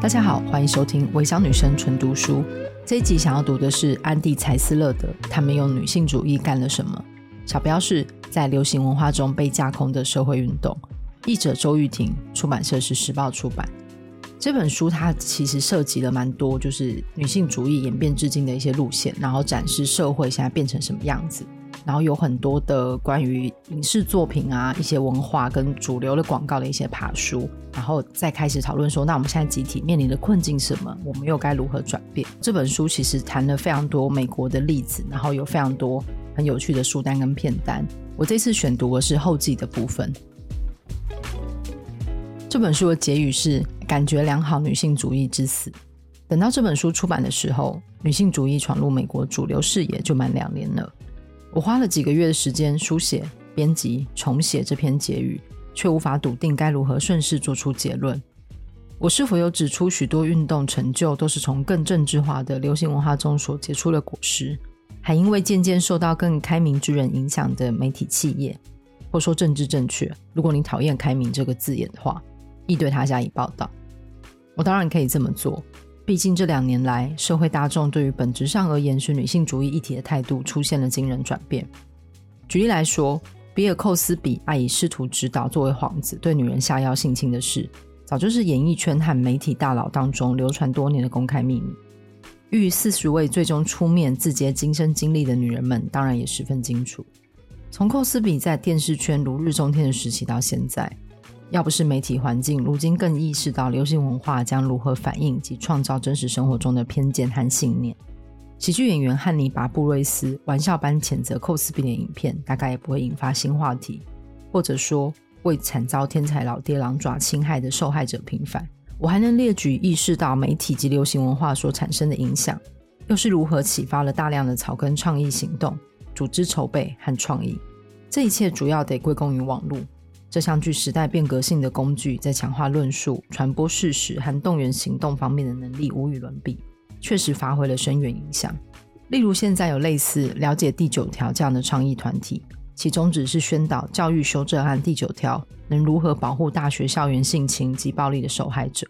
大家好，欢迎收听《微小女生纯读书》。这一集想要读的是安蒂·柴斯勒的《她们用女性主义干了什么》，小标是在流行文化中被架空的社会运动。译者周玉婷，出版社是时报出版。这本书它其实涉及了蛮多，就是女性主义演变至今的一些路线，然后展示社会现在变成什么样子。然后有很多的关于影视作品啊，一些文化跟主流的广告的一些爬书，然后再开始讨论说，那我们现在集体面临的困境是什么？我们又该如何转变？这本书其实谈了非常多美国的例子，然后有非常多很有趣的书单跟片单。我这次选读的是后记的部分。这本书的结语是：感觉良好，女性主义之死。等到这本书出版的时候，女性主义闯入美国主流视野就满两年了。我花了几个月的时间书写、编辑、重写这篇结语，却无法笃定该如何顺势做出结论。我是否有指出许多运动成就都是从更政治化的流行文化中所结出的果实？还因为渐渐受到更开明之人影响的媒体企业，或说政治正确？如果你讨厌“开明”这个字眼的话，亦对它加以报道。我当然可以这么做。毕竟这两年来，社会大众对于本质上而言是女性主义议题的态度出现了惊人转变。举例来说，比尔·寇斯比爱以师徒指导作为幌子对女人下药性侵的事，早就是演艺圈和媒体大佬当中流传多年的公开秘密。逾四十位最终出面自揭今生经历的女人们，当然也十分清楚。从寇斯比在电视圈如日中天的时期到现在。要不是媒体环境，如今更意识到流行文化将如何反映及创造真实生活中的偏见和信念。喜剧演员汉尼拔·布瑞斯玩笑般谴责寇斯比的影片，大概也不会引发新话题。或者说，为惨遭天才老爹狼爪侵害的受害者平反。我还能列举意识到媒体及流行文化所产生的影响，又是如何启发了大量的草根创意行动、组织筹备和创意。这一切主要得归功于网络。这项具时代变革性的工具，在强化论述、传播事实和动员行动方面的能力无与伦比，确实发挥了深远影响。例如，现在有类似“了解第九条”这样的倡议团体，其宗旨是宣导教育修正案第九条能如何保护大学校园性侵及暴力的受害者，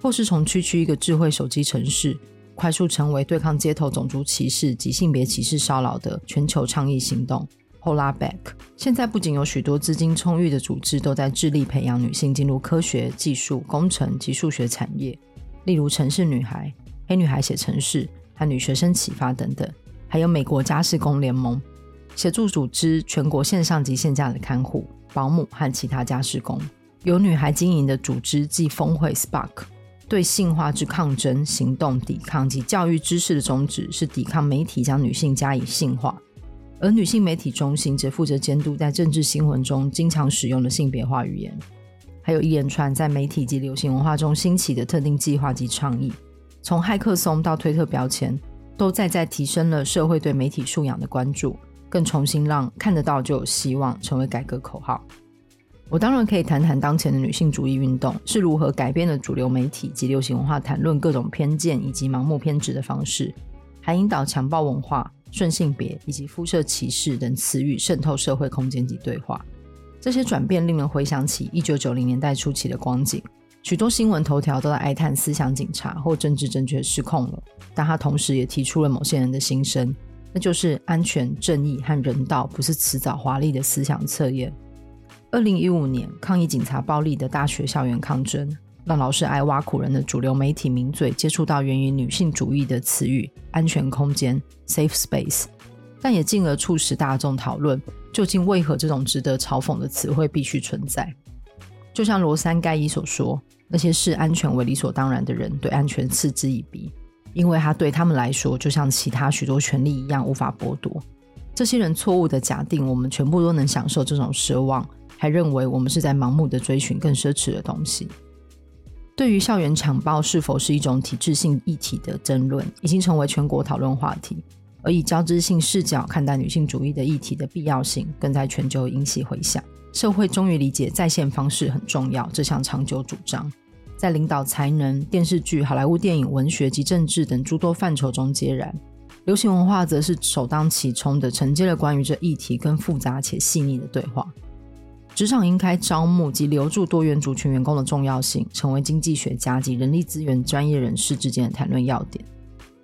或是从区区一个智慧手机城市，快速成为对抗街头种族歧视及性别歧视骚扰的全球倡议行动。Hola Back，现在不仅有许多资金充裕的组织都在致力培养女性进入科学、技术、工程及数学产业，例如城市女孩、黑女孩写城市和女学生启发等等，还有美国家事工联盟，协助组织全国线上及线下的看护、保姆和其他家事工。由女孩经营的组织暨峰会 Spark，对性化之抗争行动抵抗及教育知识的宗旨是抵抗媒体将女性加以性化。而女性媒体中心则负责监督在政治新闻中经常使用的性别化语言，还有一连串在媒体及流行文化中兴起的特定计划及倡议，从骇客松到推特标签，都在在提升了社会对媒体素养的关注，更重新让看得到就有希望成为改革口号。我当然可以谈谈当前的女性主义运动是如何改变了主流媒体及流行文化谈论各种偏见以及盲目偏执的方式，还引导强暴文化。顺性别以及肤色歧视等词语渗透社会空间及对话，这些转变令人回想起一九九零年代初期的光景。许多新闻头条都在哀叹思想警察或政治正确失控了，但他同时也提出了某些人的心声，那就是安全、正义和人道不是迟早华丽的思想测验。二零一五年，抗议警察暴力的大学校园抗争。让老是爱挖苦人的主流媒体名嘴接触到源于女性主义的词语“安全空间 ”（safe space），但也进而促使大众讨论究竟为何这种值得嘲讽的词汇必须存在。就像罗珊·盖伊所说：“那些视安全为理所当然的人，对安全嗤之以鼻，因为他对他们来说，就像其他许多权利一样无法剥夺。”这些人错误的假定我们全部都能享受这种奢望，还认为我们是在盲目的追寻更奢侈的东西。对于校园强暴是否是一种体制性议题的争论，已经成为全国讨论话题。而以交织性视角看待女性主义的议题的必要性，更在全球引起回响。社会终于理解在线方式很重要这项长久主张，在领导才能、电视剧、好莱坞电影、文学及政治等诸多范畴中皆然。流行文化则是首当其冲的承接了关于这议题更复杂且细腻的对话。职场应该招募及留住多元族群员工的重要性，成为经济学家及人力资源专业人士之间的谈论要点。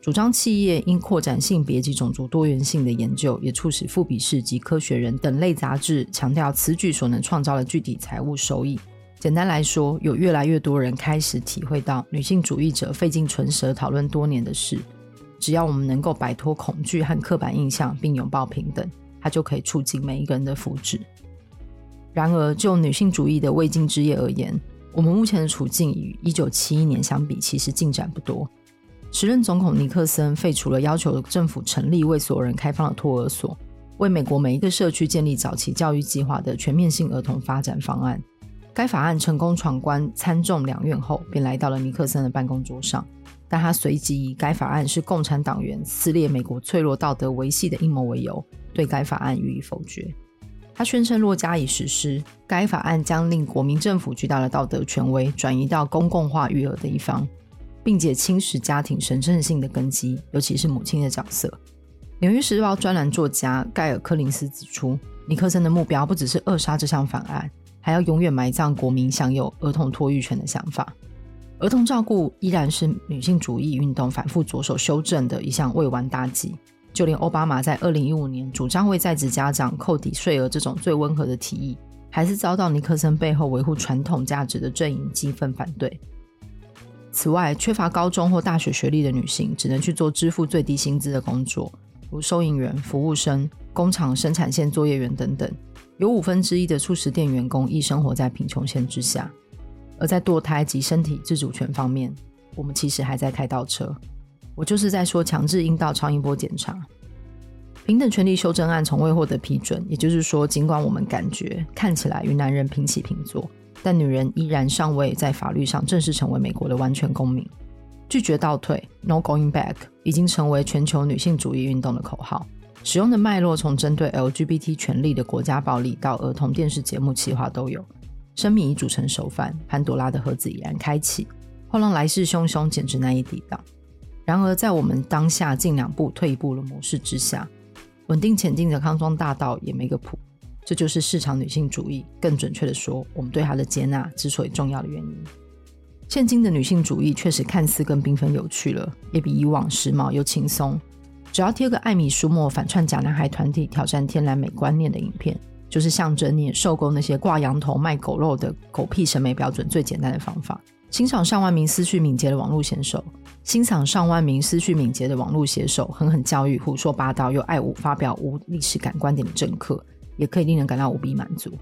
主张企业应扩展性别及种族多元性的研究，也促使《富比士》及《科学人》等类杂志强调此举所能创造的具体财务收益。简单来说，有越来越多人开始体会到，女性主义者费尽唇舌讨论多年的事，只要我们能够摆脱恐惧和刻板印象，并拥抱平等，它就可以促进每一个人的福祉。然而，就女性主义的未竟之业而言，我们目前的处境与一九七一年相比，其实进展不多。时任总统尼克森废除了要求政府成立为所有人开放的托儿所，为美国每一个社区建立早期教育计划的全面性儿童发展方案。该法案成功闯关参众两院后，便来到了尼克森的办公桌上。但他随即以该法案是共产党员撕裂美国脆弱道德维系的阴谋为由，对该法案予以否决。他宣称，若加以实施，该法案将令国民政府巨大的道德权威转移到公共化育儿的一方，并且侵蚀家庭神圣性的根基，尤其是母亲的角色。《纽约时报》专栏作家盖尔·柯林斯指出，尼克森的目标不只是扼杀这项法案。还要永远埋葬国民享有儿童托育权的想法。儿童照顾依然是女性主义运动反复着手修正的一项未完大计。就连奥巴马在二零一五年主张为在职家长扣抵税额这种最温和的提议，还是遭到尼克森背后维护传统价值的阵营激愤反对。此外，缺乏高中或大学学历的女性只能去做支付最低薪资的工作，如收银员、服务生、工厂生产线作业员等等。有五分之一的速食店员工亦生活在贫穷线之下，而在堕胎及身体自主权方面，我们其实还在开倒车。我就是在说强制阴道超音波检查。平等权利修正案从未获得批准，也就是说，尽管我们感觉看起来与男人平起平坐，但女人依然尚未在法律上正式成为美国的完全公民。拒绝倒退，No going back，已经成为全球女性主义运动的口号。使用的脉络从针对 LGBT 权利的国家暴力到儿童电视节目企划都有。生米已煮成熟饭，潘多拉的盒子已然开启，后浪来势汹汹，简直难以抵挡。然而，在我们当下进两步退一步的模式之下，稳定前进的康庄大道也没个谱。这就是市场女性主义，更准确的说，我们对它的接纳之所以重要的原因。现今的女性主义确实看似更缤纷有趣了，也比以往时髦又轻松。只要贴个艾米舒默反串假男孩团体挑战天然美观念的影片，就是象征你也受够那些挂羊头卖狗肉的狗屁审美标准最简单的方法。欣赏上万名思绪敏捷的网络选手，欣赏上万名思绪敏捷的网络写手狠狠教育、胡说八道又爱无发表无历史感观点的政客，也可以令人感到无比满足。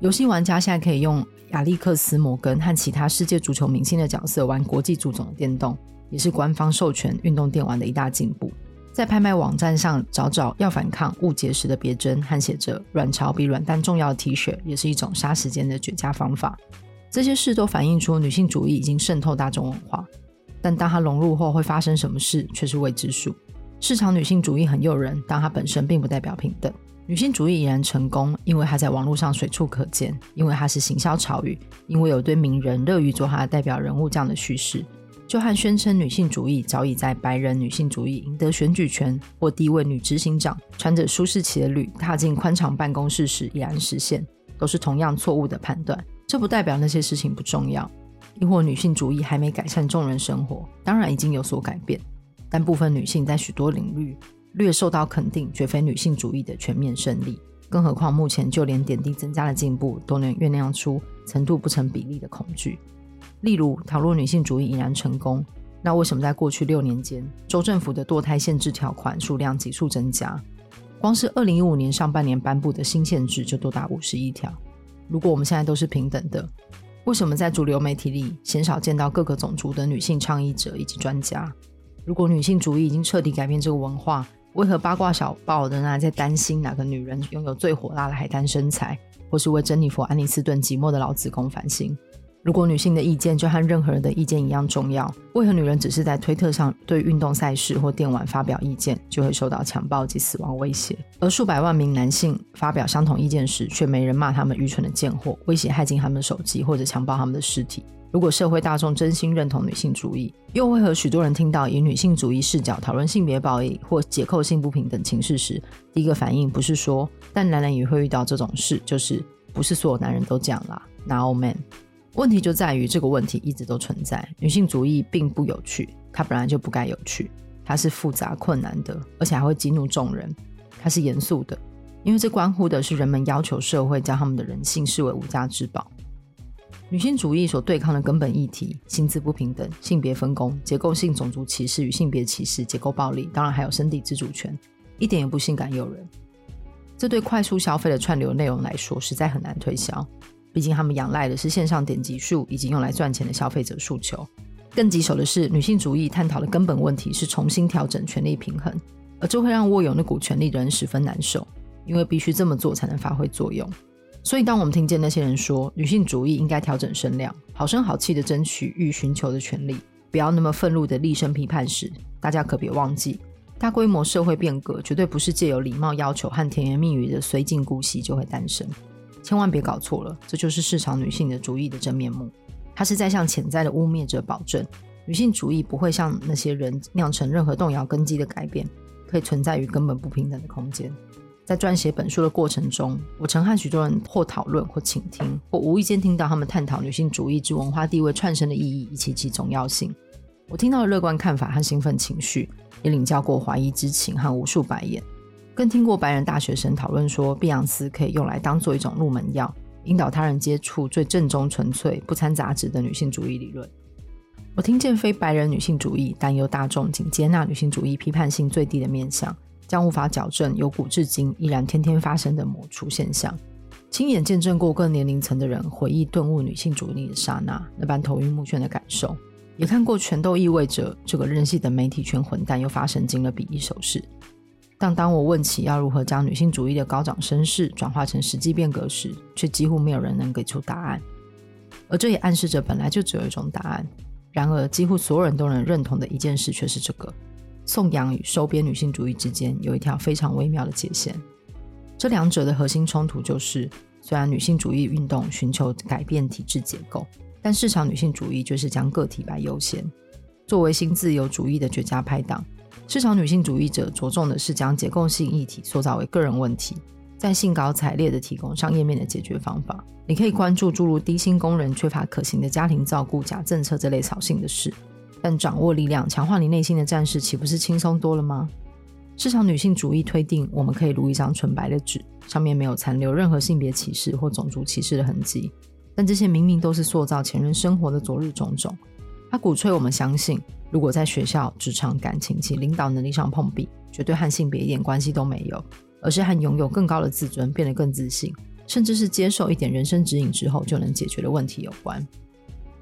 游戏玩家现在可以用亚历克斯·摩根和其他世界足球明星的角色玩国际足总的电动，也是官方授权运动电玩的一大进步。在拍卖网站上找找要反抗误解时的别针和写着“卵巢比卵蛋重要”的 T 恤，也是一种杀时间的绝佳方法。这些事都反映出女性主义已经渗透大众文化，但当它融入后会发生什么事却是未知数。市场女性主义很诱人，但它本身并不代表平等。女性主义已然成功，因为它在网络上随处可见，因为它是行销潮语，因为有对名人乐于做它的代表人物这样的叙事。就和宣称女性主义早已在白人女性主义赢得选举权，或第一位女执行长穿着舒适骑履踏进宽敞办公室时已然实现，都是同样错误的判断。这不代表那些事情不重要，亦或女性主义还没改善众人生活，当然已经有所改变。但部分女性在许多领域略受到肯定，绝非女性主义的全面胜利。更何况目前就连点滴增加的进步，都能酝酿出程度不成比例的恐惧。例如，倘若女性主义已然成功，那为什么在过去六年间，州政府的堕胎限制条款数量急速增加？光是二零一五年上半年颁布的新限制就多达五十一条。如果我们现在都是平等的，为什么在主流媒体里鲜少见到各个种族的女性倡议者以及专家？如果女性主义已经彻底改变这个文化，为何八卦小报仍然在担心哪个女人拥有最火辣的海滩身材，或是为珍妮佛·安妮斯顿寂寞的老子宫烦心？如果女性的意见就和任何人的意见一样重要，为何女人只是在推特上对运动赛事或电玩发表意见，就会受到强暴及死亡威胁？而数百万名男性发表相同意见时，却没人骂他们愚蠢的贱货，威胁骇进他们手机或者强暴他们的尸体？如果社会大众真心认同女性主义，又为何许多人听到以女性主义视角讨论性别暴力或解构性不平等情势时，第一个反应不是说“但男人也会遇到这种事”，就是。不是所有男人都这样啦。Not all men。问题就在于这个问题一直都存在。女性主义并不有趣，它本来就不该有趣。它是复杂困难的，而且还会激怒众人。它是严肃的，因为这关乎的是人们要求社会将他们的人性视为无价之宝。女性主义所对抗的根本议题：薪资不平等、性别分工、结构性种族歧视与性别歧视、结构暴力，当然还有身体自主权，一点也不性感诱人。这对快速消费的串流内容来说，实在很难推销。毕竟他们仰赖的是线上点击数以及用来赚钱的消费者诉求。更棘手的是，女性主义探讨的根本问题是重新调整权力平衡，而这会让握有那股权力的人十分难受，因为必须这么做才能发挥作用。所以，当我们听见那些人说女性主义应该调整声量，好声好气地争取欲寻求的权利，不要那么愤怒地厉声批判时，大家可别忘记，大规模社会变革绝对不是借由礼貌要求和甜言蜜语的绥靖姑息就会诞生。千万别搞错了，这就是市场女性的主义的真面目。她是在向潜在的污蔑者保证，女性主义不会像那些人酿成任何动摇根基的改变，可以存在于根本不平等的空间。在撰写本书的过程中，我曾和许多人或讨论，或倾听，或无意间听到他们探讨女性主义之文化地位串升的意义以及其重要性。我听到了乐观看法和兴奋情绪，也领教过怀疑之情和无数白眼。更听过白人大学生讨论说，碧昂斯可以用来当做一种入门药，引导他人接触最正宗、纯粹、不掺杂质的女性主义理论。我听见非白人女性主义担忧大众仅接纳女性主义批判性最低的面向，将无法矫正由古至今依然天天发生的抹除现象。亲眼见证过各年龄层的人回忆顿悟女性主义的刹那，那般头晕目眩的感受，也看过全都意味着这个任性的媒体圈混蛋又发神经了比翼手势。但当我问起要如何将女性主义的高涨声势转化成实际变革时，却几乎没有人能给出答案。而这也暗示着本来就只有一种答案。然而，几乎所有人都能认同的一件事却是这个：颂扬与收编女性主义之间有一条非常微妙的界限。这两者的核心冲突就是，虽然女性主义运动寻求改变体制结构，但市场女性主义就是将个体摆优先。作为新自由主义的绝佳拍档。市场女性主义者着重的是将结构性议题塑造为个人问题，在兴高采烈地提供商业面的解决方法。你可以关注诸如低薪工人、缺乏可行的家庭照顾、假政策这类扫兴的事，但掌握力量、强化你内心的战士，岂不是轻松多了吗？市场女性主义推定，我们可以如一张纯白的纸，上面没有残留任何性别歧视或种族歧视的痕迹，但这些明明都是塑造前人生活的昨日种种。他鼓吹我们相信，如果在学校、职场、感情及领导能力上碰壁，绝对和性别一点关系都没有，而是和拥有更高的自尊、变得更自信，甚至是接受一点人生指引之后就能解决的问题有关。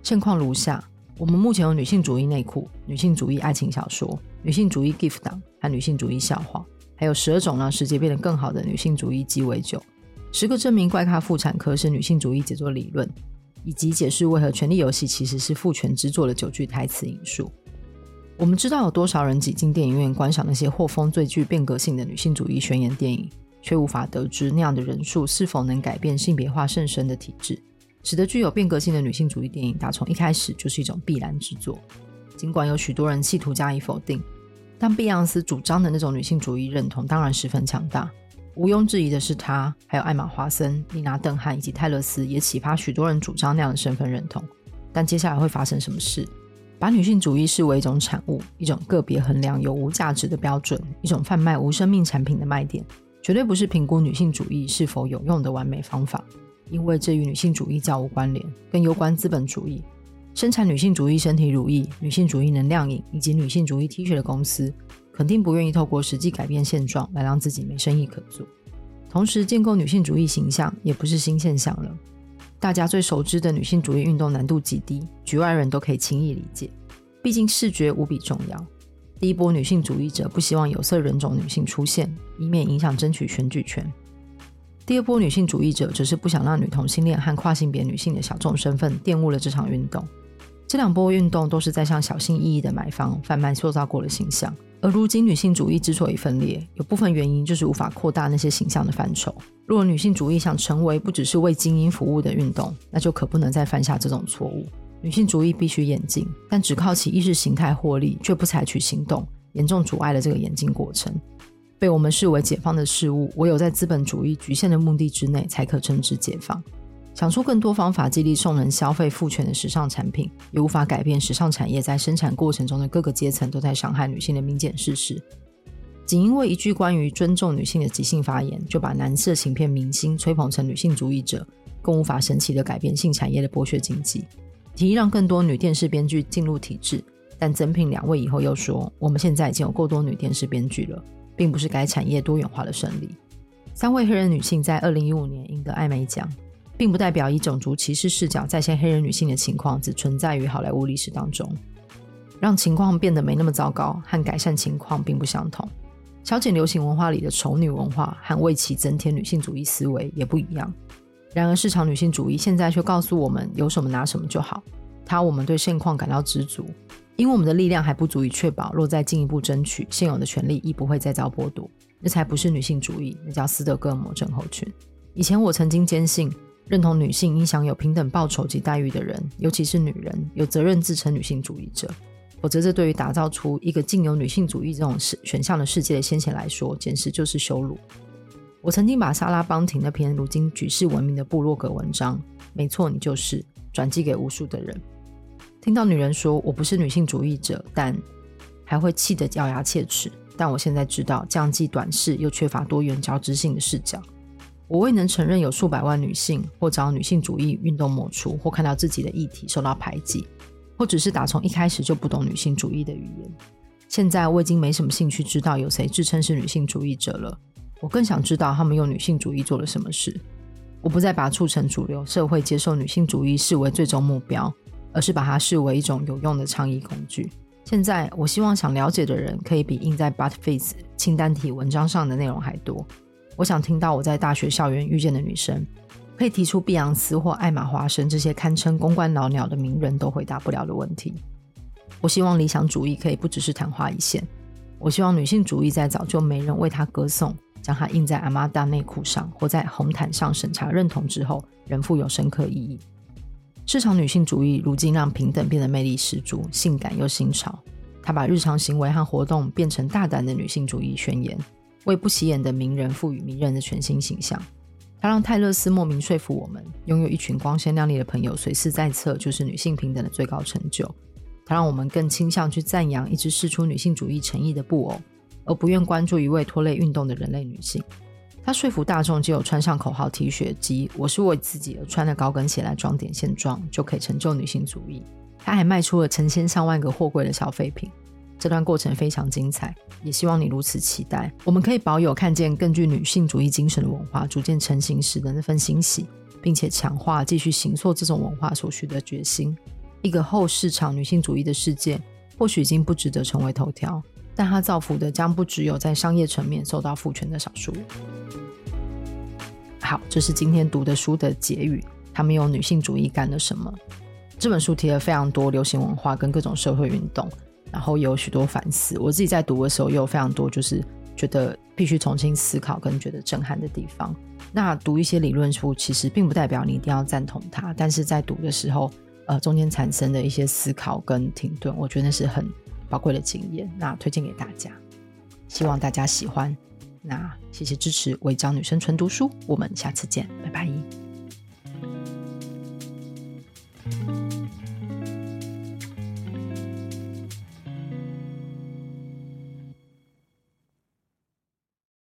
现况如下：我们目前有女性主义内裤、女性主义爱情小说、女性主义 GIF 档和女性主义笑话，还有十二种让世界变得更好的女性主义鸡尾酒，十个证明怪咖妇产科是女性主义杰作理论。以及解释为何《权力游戏》其实是父权之作的九句台词引述。我们知道有多少人挤进电影院观赏那些获封最具变革性的女性主义宣言电影，却无法得知那样的人数是否能改变性别化甚深的体制，使得具有变革性的女性主义电影打从一开始就是一种必然之作。尽管有许多人企图加以否定，但碧昂斯主张的那种女性主义认同当然十分强大。毋庸置疑的是，他还有艾玛·华森、丽娜·邓汉以及泰勒斯也启发许多人主张那样的身份认同。但接下来会发生什么事？把女性主义视为一种产物，一种个别衡量有无价值的标准，一种贩卖无生命产品的卖点，绝对不是评估女性主义是否有用的完美方法。因为这与女性主义较无关联，更攸关资本主义。生产女性主义身体乳液、女性主义能量饮以及女性主义 T 恤的公司。肯定不愿意透过实际改变现状来让自己没生意可做。同时，建构女性主义形象也不是新现象了。大家最熟知的女性主义运动难度极低，局外人都可以轻易理解。毕竟视觉无比重要。第一波女性主义者不希望有色人种女性出现，以免影响争取选举权。第二波女性主义者则是不想让女同性恋和跨性别女性的小众身份玷污了这场运动。这两波运动都是在向小心翼翼的买方贩卖塑造过的形象。而如今女性主义之所以分裂，有部分原因就是无法扩大那些形象的范畴。如果女性主义想成为不只是为精英服务的运动，那就可不能再犯下这种错误。女性主义必须演进，但只靠其意识形态获利，却不采取行动，严重阻碍了这个演进过程。被我们视为解放的事物，唯有在资本主义局限的目的之内，才可称之解放。想出更多方法激励众人消费父权的时尚产品，也无法改变时尚产业在生产过程中的各个阶层都在伤害女性的明显事实。仅因为一句关于尊重女性的即兴发言，就把男色情片明星吹捧成女性主义者，更无法神奇地改变性产业的剥削经济。提议让更多女电视编剧进入体制，但赠聘两位以后又说，我们现在已经有够多女电视编剧了，并不是该产业多元化的胜利。三位黑人女性在二零一五年赢得艾美奖。并不代表以种族歧视视角再现黑人女性的情况只存在于好莱坞历史当中，让情况变得没那么糟糕，和改善情况并不相同。消减流行文化里的丑女文化和为其增添女性主义思维也不一样。然而，市场女性主义现在却告诉我们有什么拿什么就好，它我们对现况感到知足，因为我们的力量还不足以确保，若再进一步争取现有的权利，亦不会再遭剥夺。那才不是女性主义，那叫斯德哥尔摩症候群。以前我曾经坚信。认同女性应享有平等报酬及待遇的人，尤其是女人，有责任自称女性主义者。否则，这对于打造出一个仅有女性主义这种选项的世界的先贤来说，简直就是羞辱。我曾经把莎拉邦廷那篇如今举世闻名的部落格文章，没错，你就是转寄给无数的人。听到女人说我不是女性主义者，但还会气得咬牙切齿。但我现在知道，这样既短视又缺乏多元交织性的视角。我未能承认有数百万女性或遭女性主义运动抹除，或看到自己的议题受到排挤，或只是打从一开始就不懂女性主义的语言。现在我已经没什么兴趣知道有谁自称是女性主义者了。我更想知道他们用女性主义做了什么事。我不再把促成主流社会接受女性主义视为最终目标，而是把它视为一种有用的倡议工具。现在，我希望想了解的人可以比印在 Buzzfeed 清单体文章上的内容还多。我想听到我在大学校园遇见的女生，可以提出碧昂斯或艾玛华生这些堪称公关老鸟的名人都回答不了的问题。我希望理想主义可以不只是昙花一现。我希望女性主义在早就没人为她歌颂，将它印在阿玛达内裤上或在红毯上审查认同之后，仍富有深刻意义。市场女性主义如今让平等变得魅力十足、性感又新潮。她把日常行为和活动变成大胆的女性主义宣言。为不起眼的名人赋予迷人的全新形象，他让泰勒斯莫名说服我们，拥有一群光鲜亮丽的朋友随时在侧就是女性平等的最高成就。他让我们更倾向去赞扬一直释出女性主义诚意的布偶，而不愿关注一位拖累运动的人类女性。他说服大众，只有穿上口号 T 恤及“我是为自己而穿的高跟鞋来装点现状”，就可以成就女性主义。他还卖出了成千上万个货柜的消费品。这段过程非常精彩，也希望你如此期待。我们可以保有看见更具女性主义精神的文化逐渐成型时的那份欣喜，并且强化继续行塑这种文化所需的决心。一个后市场女性主义的世界，或许已经不值得成为头条，但它造福的将不只有在商业层面受到父权的少数。好，这是今天读的书的结语。他们用女性主义干了什么？这本书提了非常多流行文化跟各种社会运动。然后也有许多反思，我自己在读的时候也有非常多，就是觉得必须重新思考跟觉得震撼的地方。那读一些理论书，其实并不代表你一定要赞同它，但是在读的时候，呃，中间产生的一些思考跟停顿，我觉得那是很宝贵的经验。那推荐给大家，希望大家喜欢。那谢谢支持，违章女生纯读书，我们下次见，拜拜。